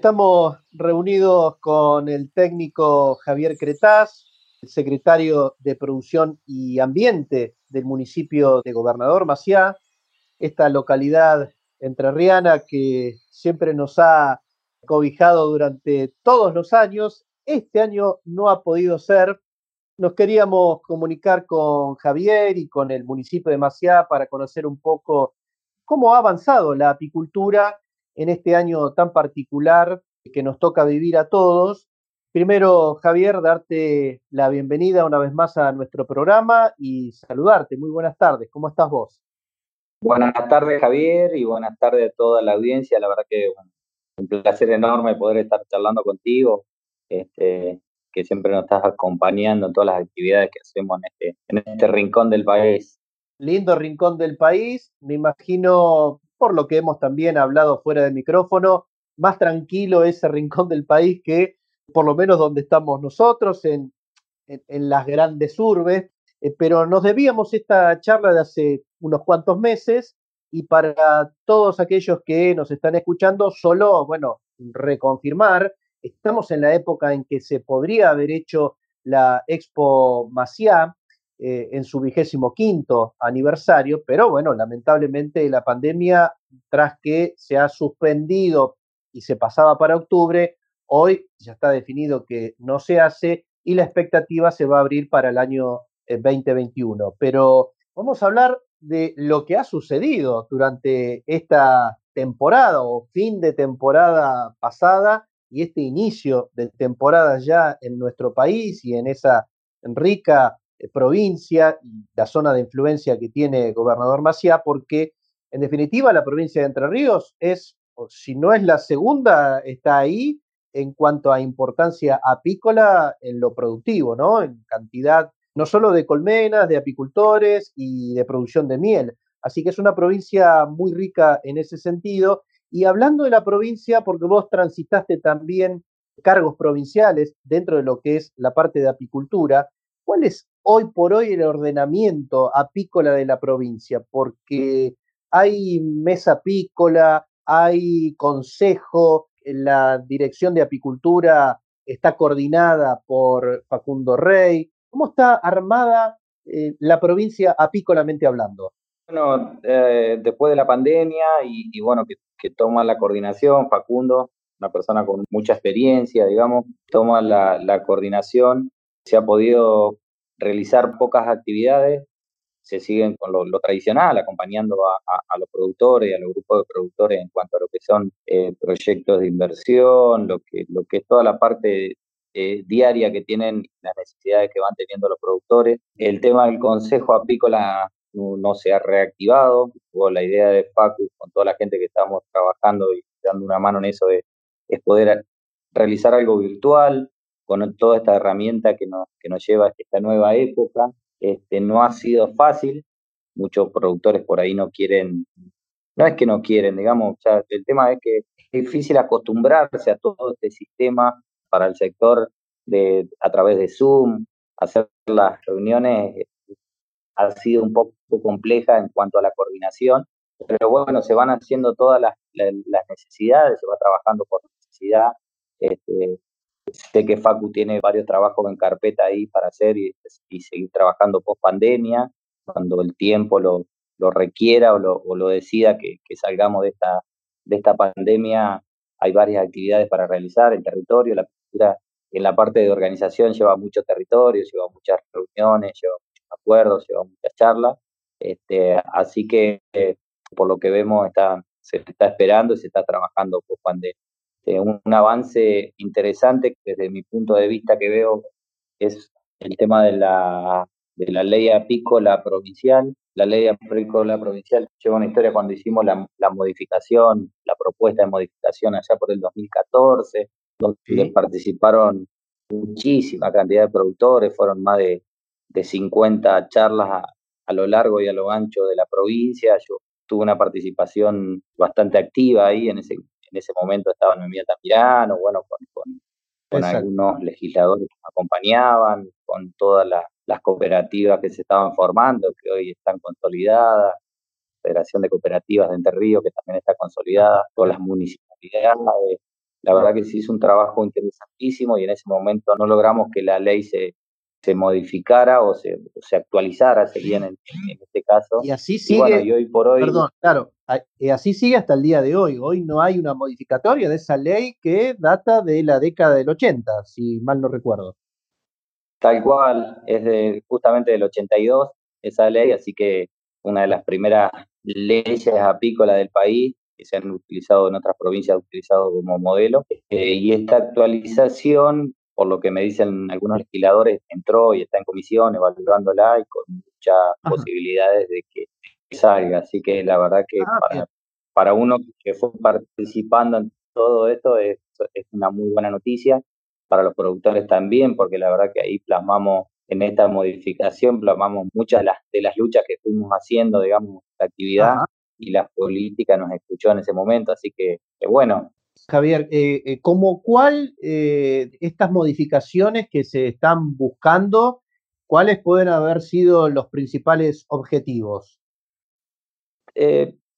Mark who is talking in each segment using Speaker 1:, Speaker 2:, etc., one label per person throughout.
Speaker 1: Estamos reunidos con el técnico Javier Cretaz, el secretario de Producción y Ambiente del municipio de Gobernador Maciá, esta localidad entrerriana que siempre nos ha cobijado durante todos los años. Este año no ha podido ser. Nos queríamos comunicar con Javier y con el municipio de Maciá para conocer un poco cómo ha avanzado la apicultura en este año tan particular que nos toca vivir a todos. Primero, Javier, darte la bienvenida una vez más a nuestro programa y saludarte. Muy buenas tardes. ¿Cómo estás vos?
Speaker 2: Buenas tardes, Javier, y buenas tardes a toda la audiencia. La verdad que un placer enorme poder estar charlando contigo, este, que siempre nos estás acompañando en todas las actividades que hacemos en este, en este rincón del país.
Speaker 1: Lindo rincón del país. Me imagino por lo que hemos también hablado fuera de micrófono, más tranquilo ese rincón del país que por lo menos donde estamos nosotros, en, las grandes urbes, eh, pero nos debíamos esta charla de hace unos cuantos meses y para todos aquellos que nos están escuchando, solo, bueno, reconfirmar, estamos en la época en que se podría haber hecho la Expo Maciá, eh, en su vigésimo quinto aniversario, pero bueno, lamentablemente la pandemia, tras que se ha suspendido y se pasaba para octubre, hoy ya está definido que no se hace y la expectativa se va a abrir para el año 2021. Eh, pero vamos a hablar de lo que ha sucedido durante esta temporada o fin de temporada pasada y este inicio de temporada ya en nuestro país y en esa rica provincia y la zona de influencia que tiene gobernador Maciá, porque en definitiva la provincia de Entre Ríos es, si no es la segunda, está ahí en cuanto a importancia apícola en lo productivo, ¿no? En cantidad no solo de colmenas, de apicultores y de producción de miel. Así que es una provincia muy rica en ese sentido. Y hablando de la provincia, porque vos transitaste también cargos provinciales dentro de lo que es la parte de apicultura, ¿cuál es hoy por hoy el ordenamiento apícola de la provincia, porque hay mesa apícola, hay consejo, la dirección de apicultura está coordinada por Facundo Rey. ¿Cómo está armada eh, la provincia apícolamente hablando?
Speaker 2: Bueno, eh, después de la pandemia y, bueno, que, toma la coordinación, Facundo, una persona con mucha experiencia, digamos, toma la, la coordinación, se ha podido realizar pocas actividades, se siguen con lo, tradicional, acompañando a, los productores, a los grupos de productores en cuanto a lo que son eh, proyectos de inversión, lo que, es toda la parte eh, diaria que tienen, las necesidades que van teniendo los productores. El tema del Consejo Apícola no, se ha reactivado, hubo la idea de Facu con toda la gente que estamos trabajando y dando una mano en eso de, es poder realizar algo virtual, con toda esta herramienta que nos, que nos lleva a esta nueva época. Este, no ha sido fácil, muchos productores por ahí no quieren, no es que no quieren, digamos, el tema es que es difícil acostumbrarse a todo este sistema para el sector de, a través de Zoom, hacer las reuniones ha sido un poco compleja en cuanto a la coordinación, pero bueno, se van haciendo todas las, las necesidades, se va trabajando por necesidad, este, Sé que Facu tiene varios trabajos en carpeta ahí para hacer y, seguir trabajando post pandemia, cuando el tiempo lo, lo requiera o lo, lo decida que, salgamos de esta, de esta pandemia. Hay varias actividades para realizar en territorio. La cultura en la parte de organización lleva mucho territorio, lleva muchas reuniones, lleva muchos acuerdos, lleva muchas charlas. Este, así que, eh, por lo que vemos, está, se está esperando y se está trabajando post pandemia. Eh, un, avance interesante desde mi punto de vista que veo es el tema de la, de la ley apícola provincial. La ley apícola provincial lleva una historia cuando hicimos la, la modificación, la propuesta de modificación allá por el 2014, donde participaron muchísima cantidad de productores, fueron más de, de 50 charlas a, a, lo largo y a lo ancho de la provincia. Yo tuve una participación bastante activa ahí en ese, en ese momento estaba Noemí Tamirano, bueno, con, con, algunos legisladores que me acompañaban, con todas las cooperativas que se estaban formando, que hoy están consolidadas, Federación de Cooperativas de Entre Ríos, que también está consolidada, con las municipalidades, la verdad que sí hizo un trabajo interesantísimo y en ese momento no logramos que la ley se, se modificara o se, se actualizara, sería en, en, este caso.
Speaker 1: Y así sigue. Y hoy por hoy. Perdón, claro, y así sigue hasta el día de hoy. Hoy no hay una modificatoria de esa ley que data de la década del 80, si mal no recuerdo.
Speaker 2: Tal cual, es de, justamente del 82 esa ley, así que una de las primeras leyes apícolas del país que se han utilizado en otras provincias, utilizado como modelo. Eh, y esta actualización por lo que me dicen algunos legisladores, entró y está en comisión evaluándola y con muchas posibilidades de que salga. Así que la verdad que ah, para, uno que fue participando en todo esto es, es una muy buena noticia. Para los productores también, porque la verdad que ahí plasmamos en esta modificación, plasmamos muchas de las, de las luchas que fuimos haciendo, digamos, la actividad y la política nos escuchó en ese momento. Así que, que bueno,
Speaker 1: Javier, eh, eh, ¿como cuál eh, estas modificaciones que se están buscando, cuáles pueden haber sido los principales objetivos?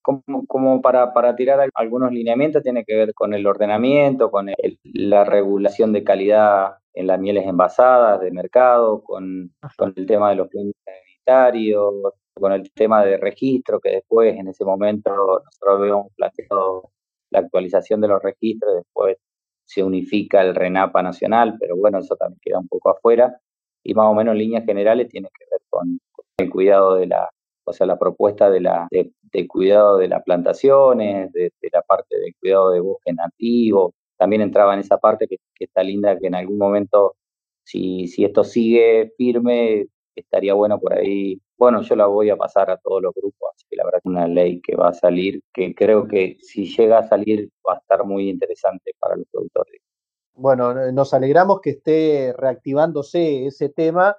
Speaker 2: como, para, para, tirar algunos lineamientos, tiene que ver con el ordenamiento, con la regulación de calidad en las mieles envasadas de mercado, con, con el tema de los planes sanitarios, con el tema de registro, que después en ese momento nosotros habíamos planteado la actualización de los registros, después se unifica el RENAPA nacional, pero bueno, eso también queda un poco afuera. Y más o menos en líneas generales tiene que ver con, el cuidado de la, o sea, la propuesta de la, de, cuidado de las plantaciones, de, la parte del cuidado de bosque nativo. También entraba en esa parte que, que está linda, que en algún momento, si, si esto sigue firme, estaría bueno por ahí bueno, yo la voy a pasar a todos los grupos, así que la verdad es una ley que va a salir, que creo que si llega a salir va a estar muy interesante para los productores.
Speaker 1: Bueno, nos alegramos que esté reactivándose ese tema.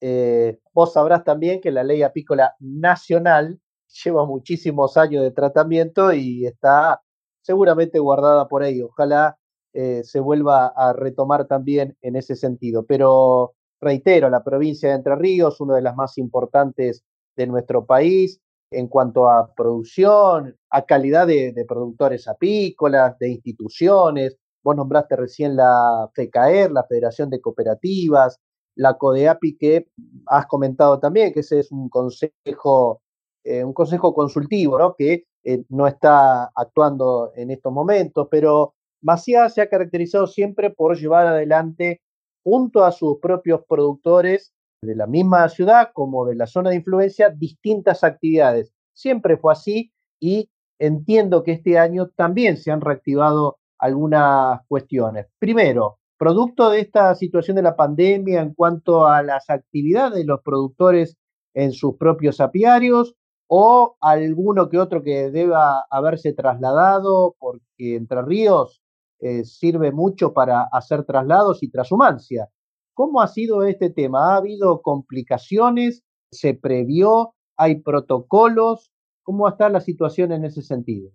Speaker 1: Eh, vos sabrás también que la ley apícola nacional lleva muchísimos años de tratamiento y está seguramente guardada por ahí. Ojalá eh, se vuelva a retomar también en ese sentido. Pero Reitero, la provincia de Entre Ríos, una de las más importantes de nuestro país en cuanto a producción, a calidad de, productores apícolas, de instituciones. Vos nombraste recién la FECAER, la Federación de Cooperativas, la CODEAPI que has comentado también, que ese es un consejo, eh, un consejo consultivo, ¿no? que eh, no está actuando en estos momentos, pero Maciá se ha caracterizado siempre por llevar adelante junto a sus propios productores de la misma ciudad como de la zona de influencia distintas actividades. Siempre fue así y entiendo que este año también se han reactivado algunas cuestiones. Primero, producto de esta situación de la pandemia en cuanto a las actividades de los productores en sus propios apiarios o alguno que otro que deba haberse trasladado porque Entre Ríos eh, sirve mucho para hacer traslados y transhumancia. ¿Cómo ha sido este tema? ¿Ha habido complicaciones? ¿Se previó? ¿Hay protocolos? ¿Cómo está la situación en ese sentido?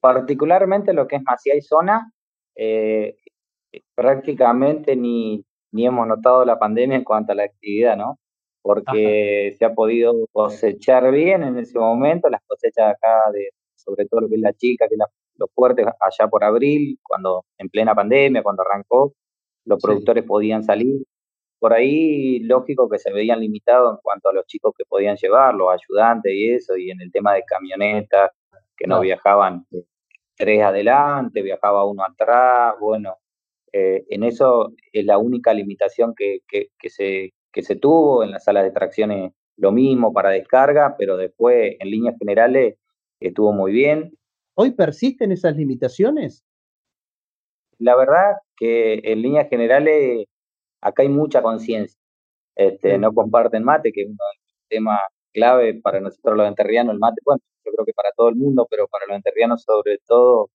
Speaker 2: Particularmente lo que es Macía y Zona, eh, prácticamente ni, ni hemos notado la pandemia en cuanto a la actividad, ¿no? Porque se ha podido cosechar bien en ese momento, las cosechas acá de, sobre todo lo que es la chica, que es la los fuertes allá por abril, cuando en plena pandemia, cuando arrancó, los productores podían salir. Por ahí, lógico que se veían limitados en cuanto a los chicos que podían llevar, los ayudantes y eso, y en el tema de camionetas, que no, viajaban tres adelante, viajaba uno atrás, bueno, eh, en eso es la única limitación que, que, que, se, que se tuvo, en las salas de tracciones lo mismo para descarga, pero después en líneas generales estuvo muy bien.
Speaker 1: ¿Hoy persisten esas limitaciones?
Speaker 2: La verdad que en líneas generales acá hay mucha conciencia. Este, no comparten mate, que es uno de los temas clave para nosotros los enterrianos, el mate, bueno, yo creo que para todo el mundo, pero para los enterrianos sobre todo,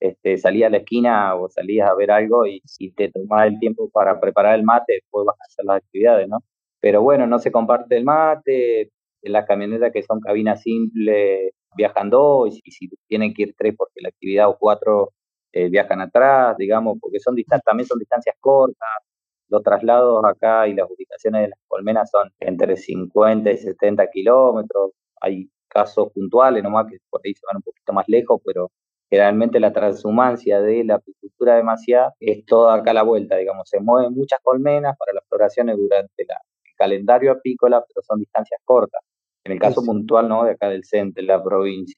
Speaker 2: este, salías a la esquina o salías a ver algo y, si te tomabas el tiempo para preparar el mate, después vas a hacer las actividades, ¿no? Pero bueno, no se comparte el mate, las camionetas que son cabinas simples viajan dos y si, tienen que ir tres porque la actividad o cuatro eh, viajan atrás, digamos, porque son también son distancias cortas. Los traslados acá y las ubicaciones de las colmenas son entre 50 y 70 kilómetros. Hay casos puntuales nomás que por ahí se van un poquito más lejos, pero generalmente la transhumancia de la apicultura demasiada es toda acá la vuelta, digamos, se mueven muchas colmenas para las floraciones durante el calendario apícola, pero son distancias cortas. En el caso puntual, ¿no? De acá del centro, de la provincia.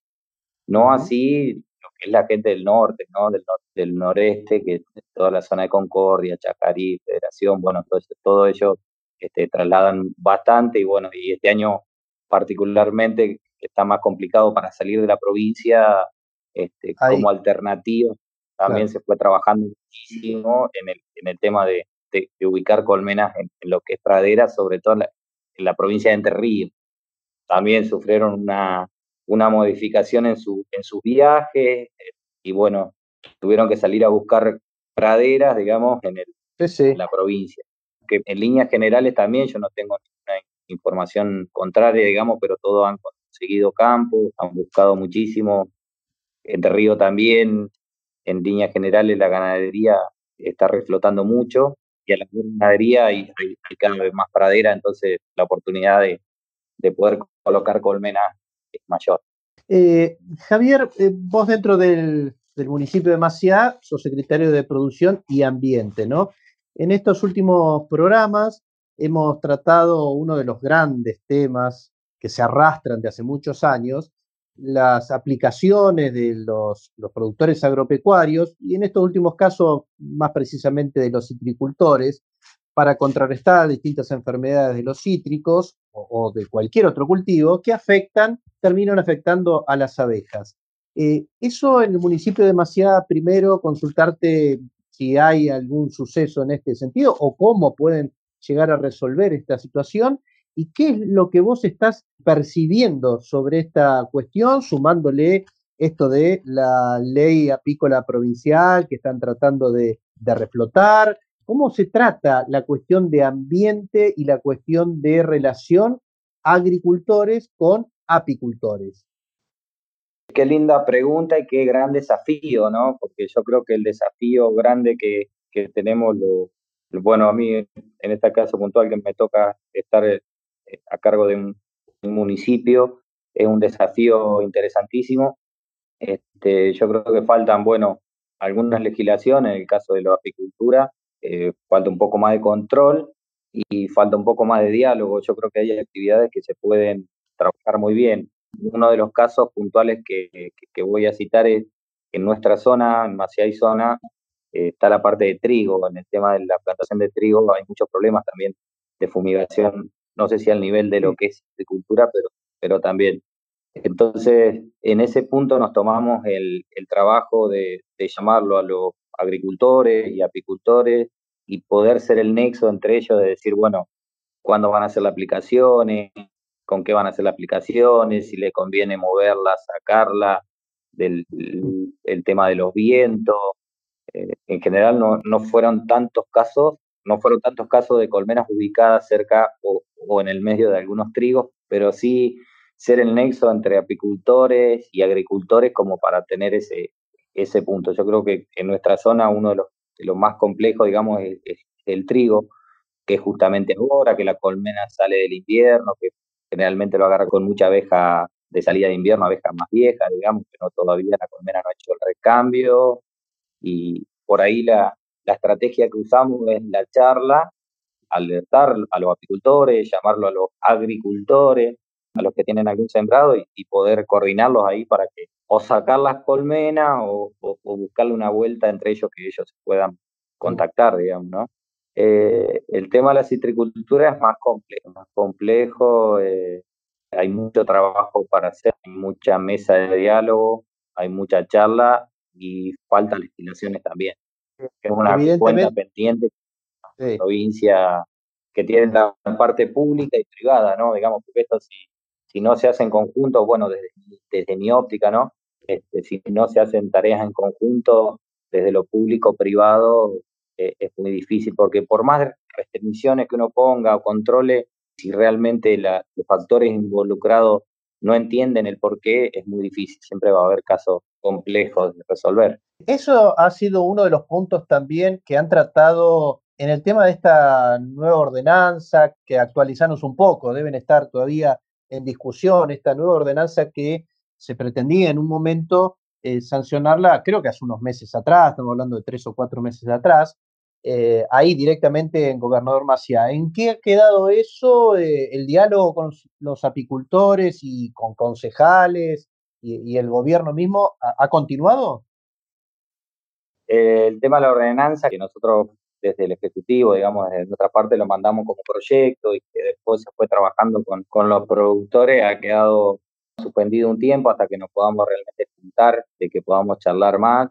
Speaker 2: No así lo que es la gente del norte, ¿no? Del, del noreste, que toda la zona de Concordia, Chacarí, Federación, bueno, todo, todo ello este, trasladan bastante y bueno, y este año particularmente está más complicado para salir de la provincia este, como alternativa. También se fue trabajando muchísimo en el, en el tema de, de, ubicar colmenas en, lo que es pradera, sobre todo en la, en la, provincia de Entre Ríos. También sufrieron una, una modificación en, su, en sus viajes y bueno, tuvieron que salir a buscar praderas, digamos, en, el, en la provincia. Que en líneas generales también yo no tengo ninguna información contraria, digamos, pero todos han conseguido campo, han buscado muchísimo. Entre Río también, en líneas generales, la ganadería está reflotando mucho y a la ganadería hay, hay, cada vez más pradera, entonces la oportunidad de, de poder colocar colmenas es mayor.
Speaker 1: Eh, Javier, eh, vos dentro del, del, municipio de Maciá sos secretario de Producción y Ambiente, ¿no? En estos últimos programas hemos tratado uno de los grandes temas que se arrastran de hace muchos años, las aplicaciones de los, los, productores agropecuarios y en estos últimos casos más precisamente de los citricultores para contrarrestar distintas enfermedades de los cítricos o, de cualquier otro cultivo que afectan, terminan afectando a las abejas. Eh, eso en el municipio de primero consultarte si hay algún suceso en este sentido o cómo pueden llegar a resolver esta situación y qué es lo que vos estás percibiendo sobre esta cuestión, sumándole esto de la ley apícola provincial que están tratando de reflotar, ¿Cómo se trata la cuestión de ambiente y la cuestión de relación agricultores con apicultores?
Speaker 2: Qué linda pregunta y qué gran desafío, ¿no? Porque yo creo que el desafío grande que, tenemos, bueno, a mí en este caso puntual que me toca estar eh, a cargo de un, municipio, es un desafío interesantísimo. Este, yo creo que faltan, bueno, algunas legislaciones en el caso de la apicultura, eh, falta un poco más de control y falta un poco más de diálogo. Yo creo que hay actividades que se pueden trabajar muy bien. Uno de los casos puntuales que, que, voy a citar es en nuestra zona, en Maciá y zona, eh, está la parte de trigo. En el tema de la plantación de trigo hay muchos problemas también de fumigación, no sé si al nivel de lo que es agricultura, pero, pero también. Entonces, en ese punto nos tomamos el, el trabajo de, de llamarlo a los agricultores y apicultores y poder ser el nexo entre ellos de decir, bueno, cuándo van a hacer las aplicaciones, con qué van a hacer las aplicaciones, si le conviene moverla, sacarla, del el tema de los vientos. Eh, en general no, no fueron tantos casos, no fueron tantos casos de colmenas ubicadas cerca o, o en el medio de algunos trigos, pero sí ser el nexo entre apicultores y agricultores como para tener ese, ese punto. Yo creo que en nuestra zona uno de los, más complejos, digamos, es, el trigo, que es justamente ahora que la colmena sale del invierno, que generalmente lo agarra con mucha abeja de salida de invierno, abeja más vieja, digamos, que no todavía la colmena no ha hecho el recambio. Y por ahí la, la estrategia que usamos es la charla, alertar a los apicultores, llamarlo a los agricultores, a los que tienen algún sembrado y poder coordinarlos ahí para que o sacar las colmenas o, buscarle una vuelta entre ellos que ellos se puedan contactar, digamos, ¿no? Eh, el tema de la citricultura es más complejo, más complejo, eh, hay mucho trabajo para hacer, hay mucha mesa de diálogo, hay mucha charla y faltan legislaciones también. Es una cuenta pendiente de la provincia que tiene la parte pública y privada, ¿no? Digamos, porque esto si, si no se hace en conjunto, bueno, desde, desde mi óptica, ¿no? Este, si no se hacen tareas en conjunto desde lo público-privado, eh, es muy difícil, porque por más restricciones que uno ponga o controle, si realmente los factores involucrados no entienden el por qué, es muy difícil. Siempre va a haber casos complejos de resolver.
Speaker 1: Eso ha sido uno de los puntos también que han tratado en el tema de esta nueva ordenanza, que actualizamos un poco, deben estar todavía en discusión, esta nueva ordenanza que se pretendía en un momento eh, sancionarla, creo que hace unos meses atrás, estamos hablando de tres o cuatro meses atrás, eh, ahí directamente en Gobernador Maciá. ¿En qué ha quedado eso, eh, el diálogo con los apicultores y con concejales y, el gobierno mismo, ¿ha, continuado?
Speaker 2: el tema de la ordenanza, que nosotros desde el Ejecutivo, digamos, desde nuestra parte lo mandamos como proyecto y que después se fue trabajando con, con los productores, ha quedado suspendido un tiempo hasta que nos podamos realmente juntar, de que podamos charlar más.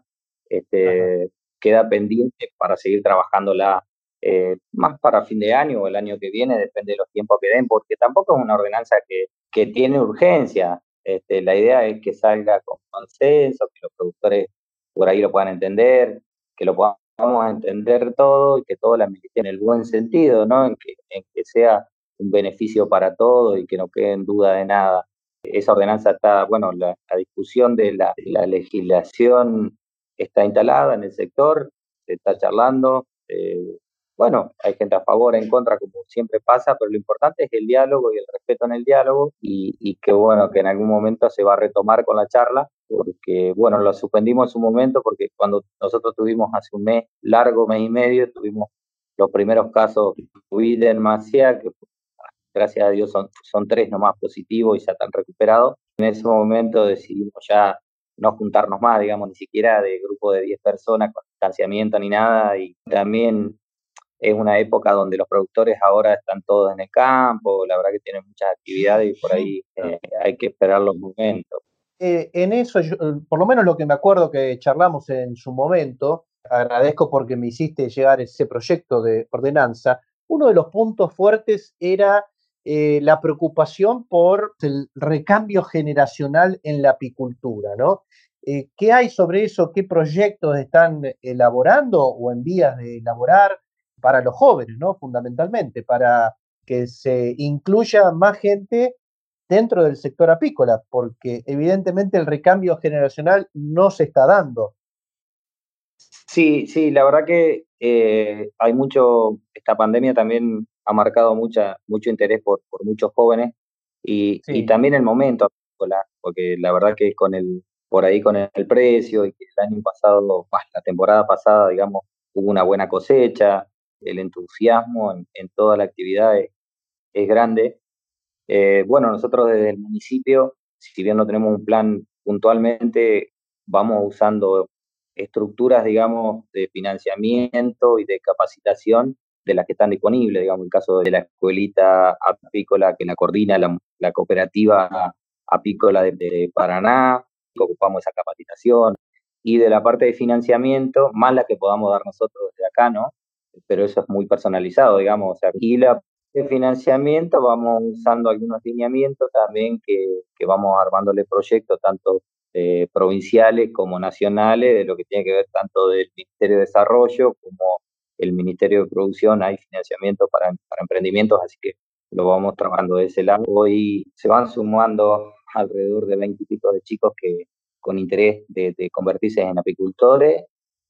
Speaker 2: Este, queda pendiente para seguir trabajándola eh, más para fin de año o el año que viene, depende de los tiempos que den, porque tampoco es una ordenanza que, que tiene urgencia. Este, la idea es que salga con consenso, que los productores por ahí lo puedan entender, que lo podamos entender todo y que todo la en el buen sentido, ¿no? En que, en que sea un beneficio para todos y que no quede en duda de nada. Esa ordenanza está, bueno, la, discusión de la, legislación está instalada en el sector, se está charlando. Eh, bueno, hay gente a favor, en contra, como siempre pasa, pero lo importante es el diálogo y el respeto en el diálogo y, y que, bueno, que en algún momento se va a retomar con la charla, porque, bueno, lo suspendimos en su momento porque cuando nosotros tuvimos hace un mes, largo mes y medio, tuvimos los primeros casos de en Maciá, que gracias a Dios son, son tres nomás positivos y se han recuperado. En ese momento decidimos ya no juntarnos más, digamos, ni siquiera de grupo de 10 personas con distanciamiento ni nada. Y también es una época donde los productores ahora están todos en el campo, la verdad que tienen muchas actividades y por ahí eh, hay que esperar los momentos.
Speaker 1: Eh, en eso, eh, por lo menos lo que me acuerdo que charlamos en su momento, agradezco porque me hiciste llegar ese proyecto de ordenanza, uno de los puntos fuertes era eh, la preocupación por el recambio generacional en la apicultura, ¿no? ¿Qué hay sobre eso? ¿Qué proyectos están elaborando o en vías de elaborar para los jóvenes, ¿no? Fundamentalmente, para que se incluya más gente dentro del sector apícola, porque evidentemente el recambio generacional no se está dando.
Speaker 2: Sí, sí, la verdad que eh, hay mucho, esta pandemia también ha marcado mucha, mucho interés por, por muchos jóvenes y, y, también el momento, porque la verdad que con el, por ahí con el, precio y que el año pasado, la temporada pasada, digamos, hubo una buena cosecha, el entusiasmo en, en toda la actividad es, grande. Eh, bueno, nosotros desde el municipio, si bien no tenemos un plan puntualmente, vamos usando estructuras, digamos, de financiamiento y de capacitación de las que están disponibles, digamos, en el caso de la escuelita apícola que la coordina la, cooperativa apícola de, Paraná, ocupamos esa capacitación, y de la parte de financiamiento, más la que podamos dar nosotros desde acá, ¿no? Pero eso es muy personalizado, digamos, o sea, la de financiamiento vamos usando algunos lineamientos también que, que vamos armándole proyectos, tanto eh, provinciales como nacionales, de lo que tiene que ver tanto del Ministerio de Desarrollo como el Ministerio de Producción, hay financiamiento para, emprendimientos, así que lo vamos trabajando de ese lado. Hoy se van sumando alrededor de 20 y pico de chicos que con interés de, convertirse en apicultores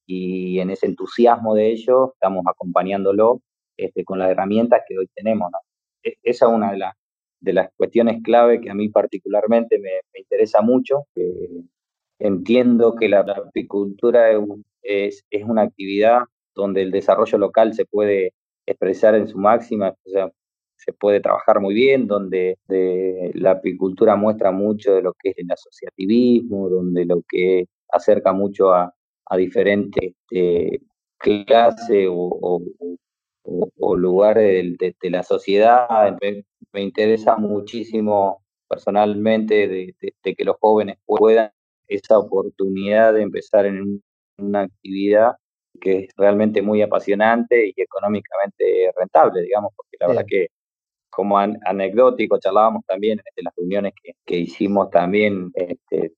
Speaker 2: y en ese entusiasmo de ellos estamos acompañándolo este, con las herramientas que hoy tenemos. E, esa es una de, las de las cuestiones clave que a mí particularmente me, interesa mucho. entiendo que la apicultura es, es una actividad donde el desarrollo local se puede expresar en su máxima, o se puede trabajar muy bien, donde la apicultura muestra mucho de lo que es el asociativismo, donde lo que acerca mucho a, diferentes este, clases o, lugares de, la sociedad. Me, interesa muchísimo personalmente de, que los jóvenes puedan esa oportunidad de empezar en una actividad que es realmente muy apasionante y económicamente rentable, digamos, porque la verdad que como anecdótico charlábamos también en las reuniones que, hicimos también este,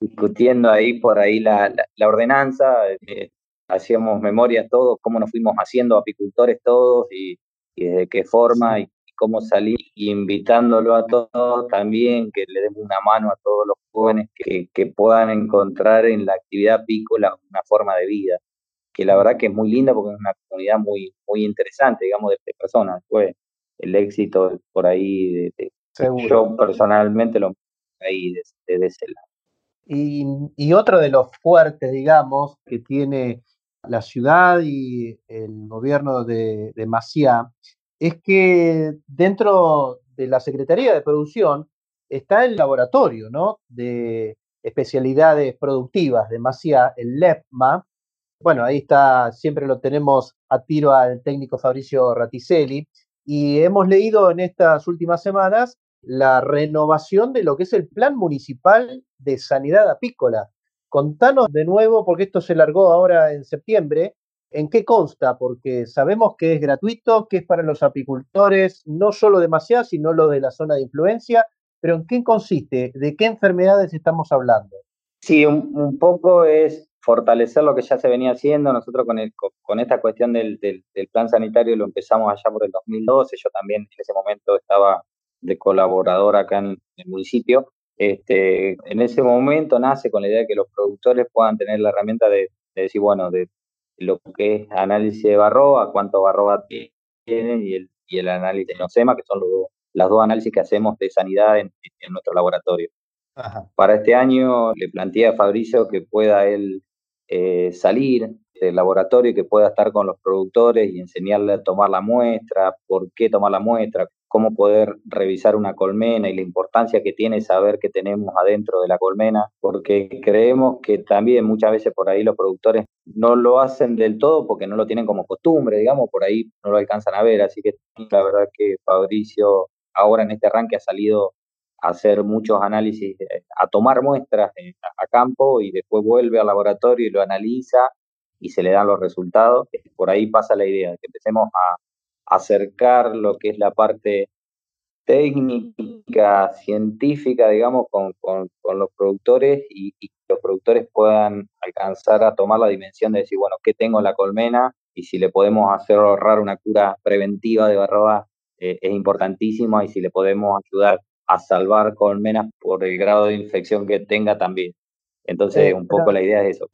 Speaker 2: discutiendo ahí por ahí la, la, ordenanza, eh, hacíamos memoria todos, cómo nos fuimos haciendo apicultores todos y, y de qué forma y, cómo salir, invitándolo a todos también, que le demos una mano a todos los jóvenes que, que puedan encontrar en la actividad apícola una forma de vida que la verdad que es muy linda porque es una comunidad muy, muy interesante, digamos, de, personas. Fue el éxito por ahí, de, yo personalmente lo ahí desde ese lado.
Speaker 1: Y, otro de los fuertes, digamos, que tiene la ciudad y el gobierno de, de Maciá es que dentro de la Secretaría de Producción está el laboratorio ¿no? de especialidades productivas de Maciá, el LEPMA. Bueno, ahí está, siempre lo tenemos a tiro al técnico Fabricio Raticelli. Y hemos leído en estas últimas semanas la renovación de lo que es el Plan Municipal de Sanidad Apícola. Contanos de nuevo, porque esto se largó ahora en septiembre, ¿en qué consta? Porque sabemos que es gratuito, que es para los apicultores, no solo de sino lo de la zona de influencia, pero ¿en qué consiste? ¿De qué enfermedades estamos hablando?
Speaker 2: Sí, un, poco es fortalecer lo que ya se venía haciendo. Nosotros con, con esta cuestión del, plan sanitario lo empezamos allá por el 2012. Yo también en ese momento estaba de colaborador acá en el municipio. Este, en ese momento nace con la idea de que los productores puedan tener la herramienta de, decir, bueno, de lo que es análisis de barroa, cuánto barroa tienen y el, y el análisis de nosema, que son los, las dos análisis que hacemos de sanidad en, nuestro laboratorio. Para este año le planteé a Fabricio que pueda él eh, salir del laboratorio y que pueda estar con los productores y enseñarle a tomar la muestra, por qué tomar la muestra, cómo poder revisar una colmena y la importancia que tiene saber qué tenemos adentro de la colmena, porque creemos que también muchas veces por ahí los productores no lo hacen del todo porque no lo tienen como costumbre, digamos, por ahí no lo alcanzan a ver, así que la verdad que Fabricio ahora en este arranque ha salido a hacer muchos análisis, eh, a tomar muestras a campo y después vuelve al laboratorio y lo analiza y se le dan los resultados. Por ahí pasa la idea de que empecemos a acercar lo que es la parte técnica, científica, digamos, con, los productores y, que los productores puedan alcanzar a tomar la dimensión de decir, bueno, ¿qué tengo en la colmena? Y si le podemos hacer ahorrar una cura preventiva de barroa eh, es importantísimo y si le podemos ayudar a salvar colmenas por el grado de infección que tenga también. Entonces, un poco la idea es eso.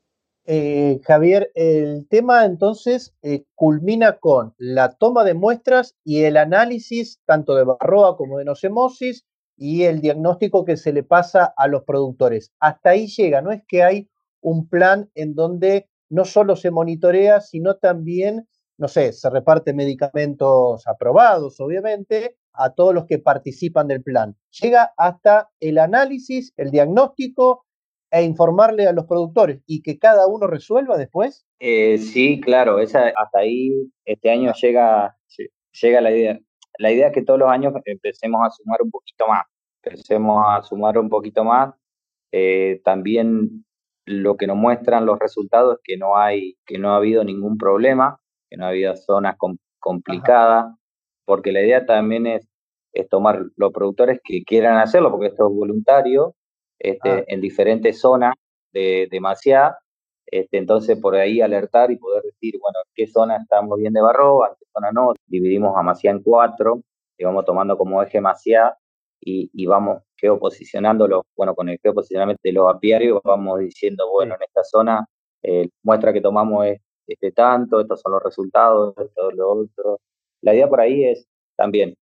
Speaker 1: Eh, Javier, el tema entonces eh, culmina con la toma de muestras y el análisis tanto de barroa como de nocemosis y el diagnóstico que se le pasa a los productores. Hasta ahí llega, no es que hay un plan en donde no solo se monitorea, sino también, no sé, se reparten medicamentos aprobados, obviamente, a todos los que participan del plan. Llega hasta el análisis, el diagnóstico e informarle a los productores y que cada uno resuelva después?
Speaker 2: Eh, sí, claro, esa, hasta ahí este año llega, llega la idea. La idea es que todos los años empecemos a sumar un poquito más, empecemos a sumar un poquito más. Eh, también lo que nos muestran los resultados es que no hay, que no ha habido ningún problema, que no ha habido zonas complicadas, porque la idea también es, es tomar los productores que quieran hacerlo, porque esto es voluntario, este, ah. en diferentes zonas de, de este, entonces por ahí alertar y poder decir, bueno, qué zona estamos bien de Barroa, qué zona no. Dividimos a Maciá en cuatro, y vamos tomando como eje Maciá y, y vamos geoposicionándolo, bueno, con el geoposicionamiento de los apiarios vamos diciendo, bueno, en esta zona eh, muestra que tomamos es este tanto, estos son los resultados, esto lo otro. La idea por ahí es también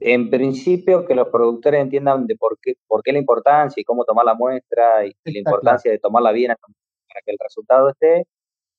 Speaker 2: en principio, que los productores entiendan de por qué, por qué la importancia y cómo tomar la muestra y, la importancia de tomarla bien para que el resultado esté.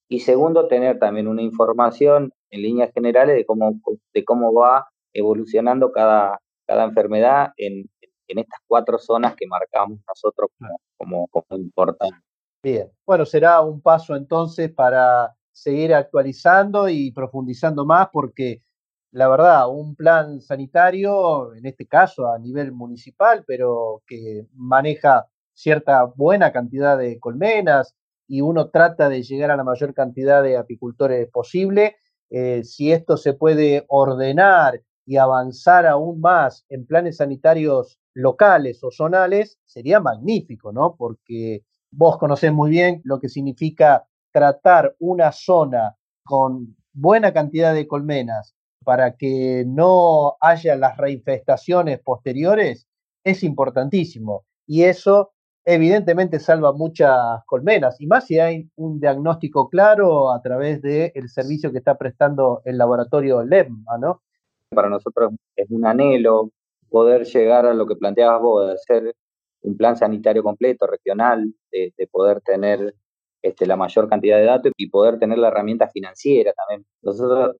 Speaker 2: Y segundo, tener también una información en líneas generales de cómo, de cómo va evolucionando cada, cada enfermedad en, en estas cuatro zonas que marcamos nosotros como, como, como importantes.
Speaker 1: Bien, bueno, será un paso entonces para seguir actualizando y profundizando más porque la verdad, un plan sanitario, en este caso a nivel municipal, pero que maneja cierta buena cantidad de colmenas y uno trata de llegar a la mayor cantidad de apicultores posible. Eh, si esto se puede ordenar y avanzar aún más en planes sanitarios locales o zonales, sería magnífico, ¿no? Porque vos conocés muy bien lo que significa tratar una zona con buena cantidad de colmenas para que no haya las reinfestaciones posteriores es importantísimo. Y eso evidentemente salva muchas colmenas, y más si hay un diagnóstico claro a través del servicio que está prestando el laboratorio LEMA, ¿no?
Speaker 2: Para nosotros es un anhelo poder llegar a lo que planteabas vos, de hacer un plan sanitario completo, regional, de, poder tener este, la mayor cantidad de datos y poder tener la herramienta financiera también. Nosotros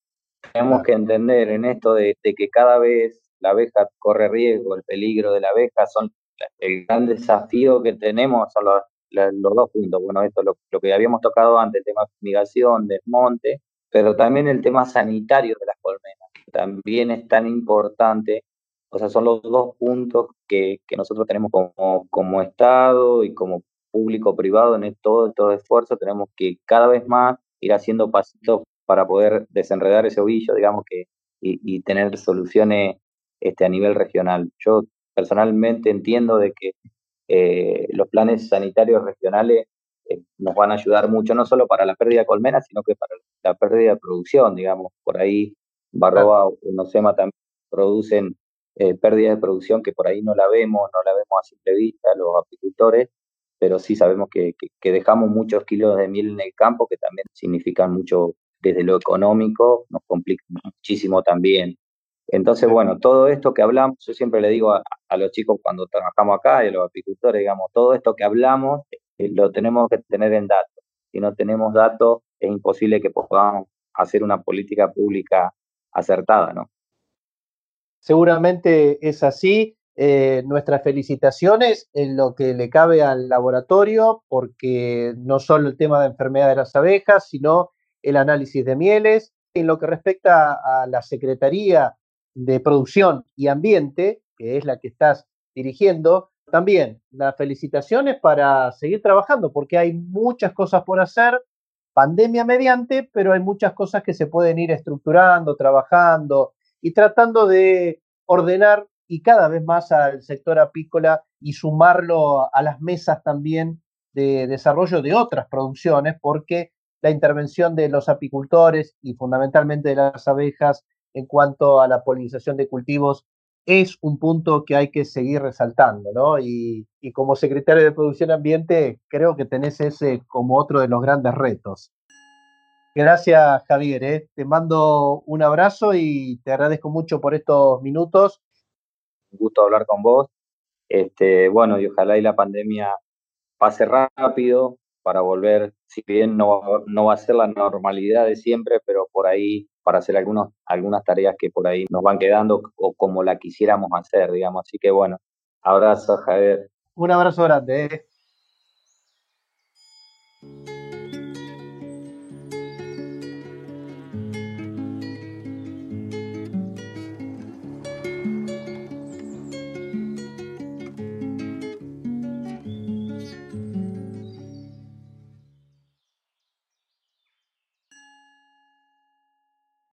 Speaker 2: tenemos que entender en esto de, que cada vez la abeja corre riesgo, el peligro de la abeja, son el gran desafío que tenemos son los, los dos puntos. Bueno, esto lo, lo que habíamos tocado antes, el tema de fumigación, desmonte, pero también el tema sanitario de las colmenas, que también es tan importante. O sea, son los dos puntos que, que nosotros tenemos como, como Estado y como público privado en todo estos esfuerzos. Tenemos que cada vez más ir haciendo pasitos para poder desenredar ese ovillo, digamos, que, y, y tener soluciones este, a nivel regional. Yo personalmente entiendo de que eh, los planes sanitarios regionales eh, nos van a ayudar mucho, no solo para la pérdida de colmenas, sino que para la pérdida de producción, digamos. Por ahí Barroa o Nocema también producen eh, pérdidas de producción que por ahí no la vemos, no la vemos a simple vista los apicultores, pero sí sabemos que, que, dejamos muchos kilos de miel en el campo que también significan mucho desde lo económico, nos complica muchísimo también. Entonces, bueno, todo esto que hablamos, yo siempre le digo a, a los chicos cuando trabajamos acá y a los apicultores, digamos, todo esto que hablamos eh, lo tenemos que tener en datos. Si no tenemos datos, es imposible que podamos hacer una política pública acertada, ¿no?
Speaker 1: Seguramente es así. Eh, nuestras felicitaciones en lo que le cabe al laboratorio, porque no solo el tema de enfermedad de las abejas, sino el análisis de mieles. En lo que respecta a la Secretaría de Producción y Ambiente, que es la que estás dirigiendo, también las felicitaciones para seguir trabajando, porque hay muchas cosas por hacer, pandemia mediante, pero hay muchas cosas que se pueden ir estructurando, trabajando y tratando de ordenar y cada vez más al sector apícola y sumarlo a las mesas también de desarrollo de otras producciones, porque la intervención de los apicultores y fundamentalmente de las abejas en cuanto a la polinización de cultivos es un punto que hay que seguir resaltando, ¿no? Y, como secretario de Producción Ambiente, creo que tenés ese como otro de los grandes retos. Gracias, Javier. ¿eh? Te mando un abrazo y te agradezco mucho por estos minutos.
Speaker 2: Un gusto hablar con vos. Este, bueno, y ojalá y la pandemia pase rápido para volver, si bien no, no va a ser la normalidad de siempre, pero por ahí para hacer algunos, algunas tareas que por ahí nos van quedando o como la quisiéramos hacer, digamos. Así que bueno, abrazo, Javier.
Speaker 1: Un abrazo grande. Eh.